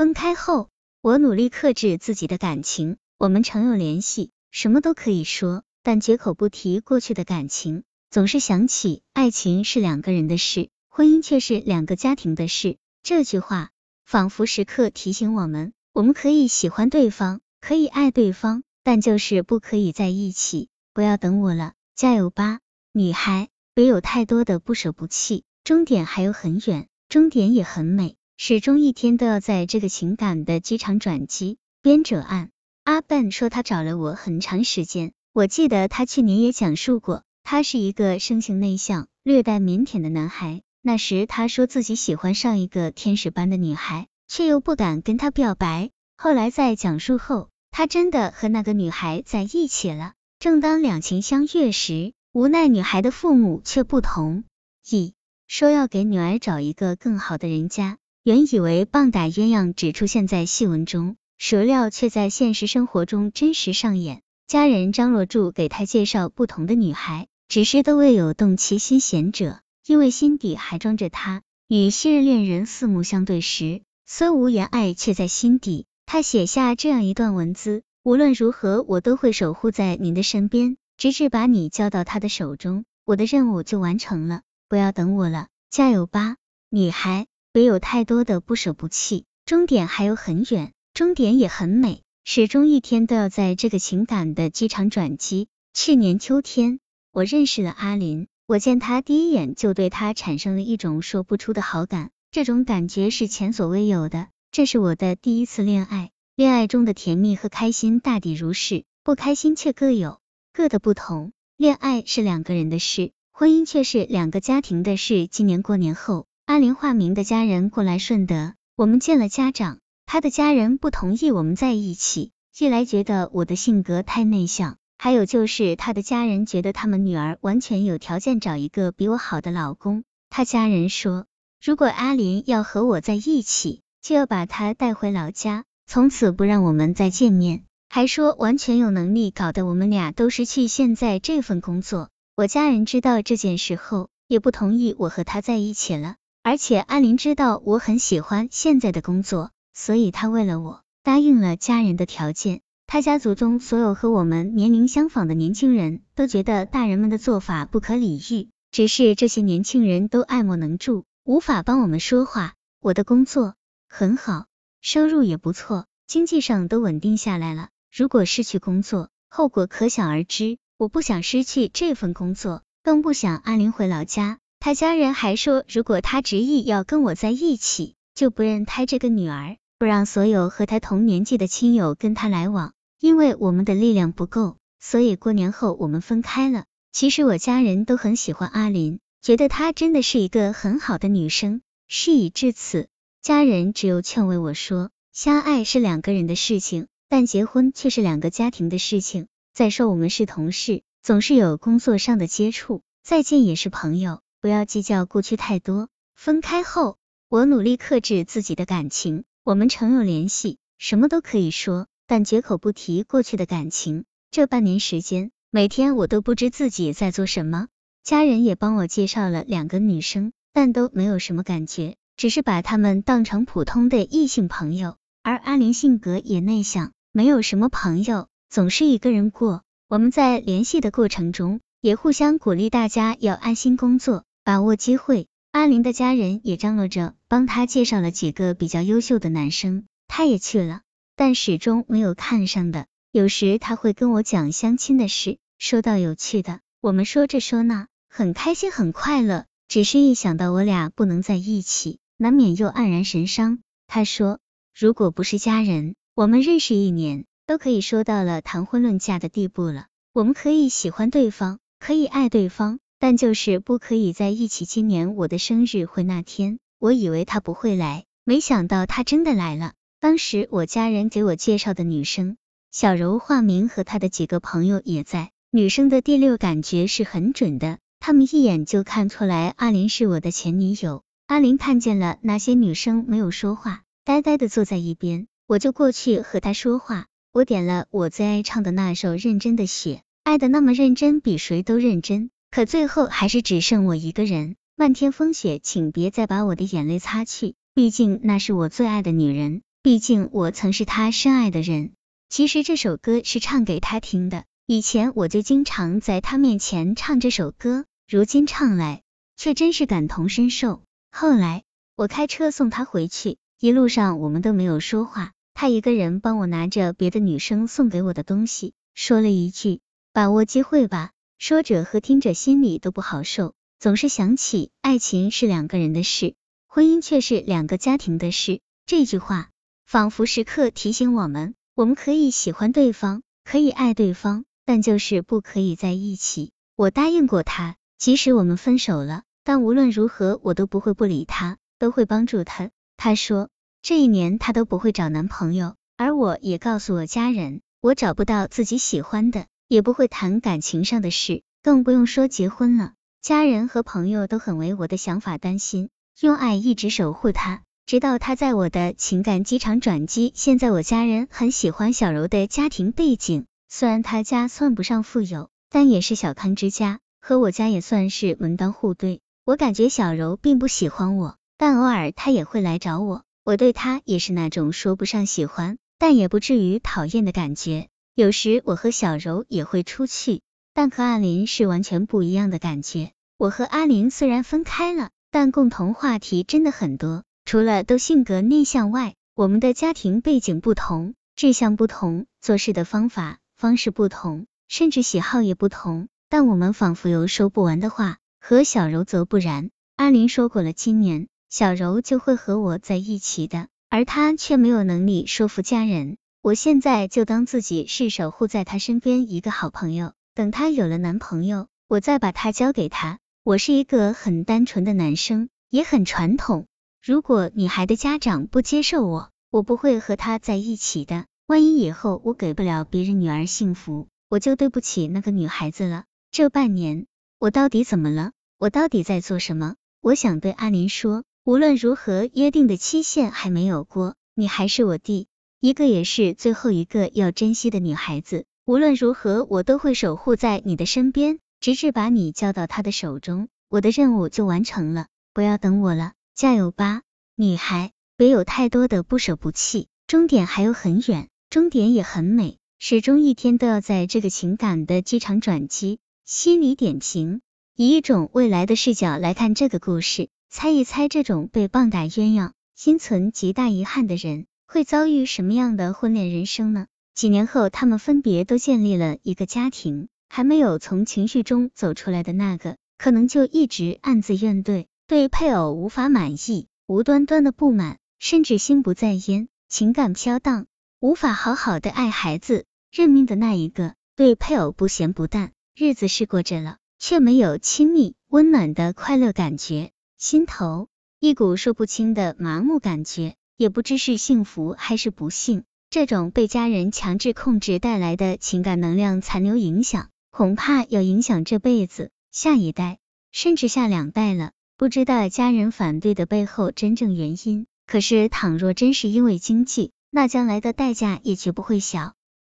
分开后，我努力克制自己的感情，我们常有联系，什么都可以说，但绝口不提过去的感情。总是想起，爱情是两个人的事，婚姻却是两个家庭的事。这句话仿佛时刻提醒我们：我们可以喜欢对方，可以爱对方，但就是不可以在一起。不要等我了，加油吧，女孩！别有太多的不舍不弃，终点还有很远，终点也很美。始终一天都要在这个情感的机场转机。编者按阿笨说，他找了我很长时间。我记得他去年也讲述过。他是一个生性内向、略带腼腆的男孩。那时他说自己喜欢上一个天使般的女孩，却又不敢跟她表白。后来在讲述后，他真的和那个女孩在一起了。正当两情相悦时，无奈女孩的父母却不同意，说要给女儿找一个更好的人家。原以为棒打鸳鸯只出现在戏文中，孰料却在现实生活中真实上演。家人张罗住给他介绍不同的女孩。只是都未有动其心弦者，因为心底还装着他。与昔日恋人四目相对时，虽无言，爱却在心底。他写下这样一段文字：无论如何，我都会守护在您的身边，直至把你交到他的手中，我的任务就完成了。不要等我了，加油吧，女孩！别有太多的不舍不弃，终点还有很远，终点也很美。始终一天都要在这个情感的机场转机。去年秋天。我认识了阿林，我见他第一眼就对他产生了一种说不出的好感，这种感觉是前所未有的。这是我的第一次恋爱，恋爱中的甜蜜和开心大抵如是，不开心却各有各的不同。恋爱是两个人的事，婚姻却是两个家庭的事。今年过年后，阿林化名的家人过来顺德，我们见了家长，他的家人不同意我们在一起，一来觉得我的性格太内向。还有就是他的家人觉得他们女儿完全有条件找一个比我好的老公。他家人说，如果阿林要和我在一起，就要把他带回老家，从此不让我们再见面。还说完全有能力搞得我们俩都失去现在这份工作。我家人知道这件事后，也不同意我和他在一起了。而且阿林知道我很喜欢现在的工作，所以他为了我答应了家人的条件。他家族中所有和我们年龄相仿的年轻人都觉得大人们的做法不可理喻，只是这些年轻人都爱莫能助，无法帮我们说话。我的工作很好，收入也不错，经济上都稳定下来了。如果失去工作，后果可想而知。我不想失去这份工作，更不想阿林回老家。他家人还说，如果他执意要跟我在一起，就不认胎这个女儿，不让所有和他同年纪的亲友跟他来往。因为我们的力量不够，所以过年后我们分开了。其实我家人都很喜欢阿林，觉得她真的是一个很好的女生。事已至此，家人只有劝慰我说，相爱是两个人的事情，但结婚却是两个家庭的事情。再说我们是同事，总是有工作上的接触，再见也是朋友，不要计较过去太多。分开后，我努力克制自己的感情，我们常有联系，什么都可以说。但绝口不提过去的感情。这半年时间，每天我都不知自己在做什么。家人也帮我介绍了两个女生，但都没有什么感觉，只是把她们当成普通的异性朋友。而阿林性格也内向，没有什么朋友，总是一个人过。我们在联系的过程中，也互相鼓励大家要安心工作，把握机会。阿林的家人也张罗着帮他介绍了几个比较优秀的男生，他也去了。但始终没有看上的。有时他会跟我讲相亲的事，说到有趣的，我们说这说那，很开心很快乐。只是一想到我俩不能在一起，难免又黯然神伤。他说，如果不是家人，我们认识一年，都可以说到了谈婚论嫁的地步了。我们可以喜欢对方，可以爱对方，但就是不可以在一起。今年我的生日会那天，我以为他不会来，没想到他真的来了。当时我家人给我介绍的女生，小柔化名和她的几个朋友也在。女生的第六感觉是很准的，他们一眼就看出来阿林是我的前女友。阿林看见了那些女生没有说话，呆呆的坐在一边，我就过去和她说话。我点了我最爱唱的那首《认真的雪》，爱的那么认真，比谁都认真，可最后还是只剩我一个人。漫天风雪，请别再把我的眼泪擦去，毕竟那是我最爱的女人。毕竟我曾是他深爱的人。其实这首歌是唱给他听的，以前我就经常在他面前唱这首歌，如今唱来却真是感同身受。后来我开车送他回去，一路上我们都没有说话，他一个人帮我拿着别的女生送给我的东西，说了一句“把握机会吧”，说着和听着心里都不好受。总是想起爱情是两个人的事，婚姻却是两个家庭的事。这句话仿佛时刻提醒我们。我们可以喜欢对方，可以爱对方，但就是不可以在一起。我答应过他，即使我们分手了，但无论如何，我都不会不理他，都会帮助他。他说这一年他都不会找男朋友，而我也告诉我家人，我找不到自己喜欢的，也不会谈感情上的事，更不用说结婚了。家人和朋友都很为我的想法担心，用爱一直守护他。直到他在我的情感机场转机。现在我家人很喜欢小柔的家庭背景，虽然他家算不上富有，但也是小康之家，和我家也算是门当户对。我感觉小柔并不喜欢我，但偶尔他也会来找我。我对他也是那种说不上喜欢，但也不至于讨厌的感觉。有时我和小柔也会出去，但和阿林是完全不一样的感觉。我和阿林虽然分开了，但共同话题真的很多。除了都性格内向外，我们的家庭背景不同，志向不同，做事的方法方式不同，甚至喜好也不同。但我们仿佛有说不完的话。和小柔则不然，阿林说过了，今年小柔就会和我在一起的，而他却没有能力说服家人。我现在就当自己是守护在他身边一个好朋友，等他有了男朋友，我再把他交给他。我是一个很单纯的男生，也很传统。如果女孩的家长不接受我，我不会和她在一起的。万一以后我给不了别人女儿幸福，我就对不起那个女孩子了。这半年，我到底怎么了？我到底在做什么？我想对阿林说，无论如何，约定的期限还没有过，你还是我弟一个，也是最后一个要珍惜的女孩子。无论如何，我都会守护在你的身边，直至把你交到他的手中，我的任务就完成了。不要等我了。加油吧，女孩！别有太多的不舍不弃，终点还有很远，终点也很美，始终一天都要在这个情感的机场转机。心理点评：以一种未来的视角来看这个故事，猜一猜这种被棒打鸳鸯、心存极大遗憾的人会遭遇什么样的婚恋人生呢？几年后，他们分别都建立了一个家庭，还没有从情绪中走出来的那个，可能就一直暗自怨怼。对配偶无法满意，无端端的不满，甚至心不在焉，情感飘荡，无法好好的爱孩子。认命的那一个，对配偶不咸不淡，日子是过着了，却没有亲密温暖的快乐感觉，心头一股说不清的麻木感觉，也不知是幸福还是不幸。这种被家人强制控制带来的情感能量残留影响，恐怕要影响这辈子、下一代，甚至下两代了。不知道家人反对的背后真正原因，可是倘若真是因为经济，那将来的代价也绝不会小。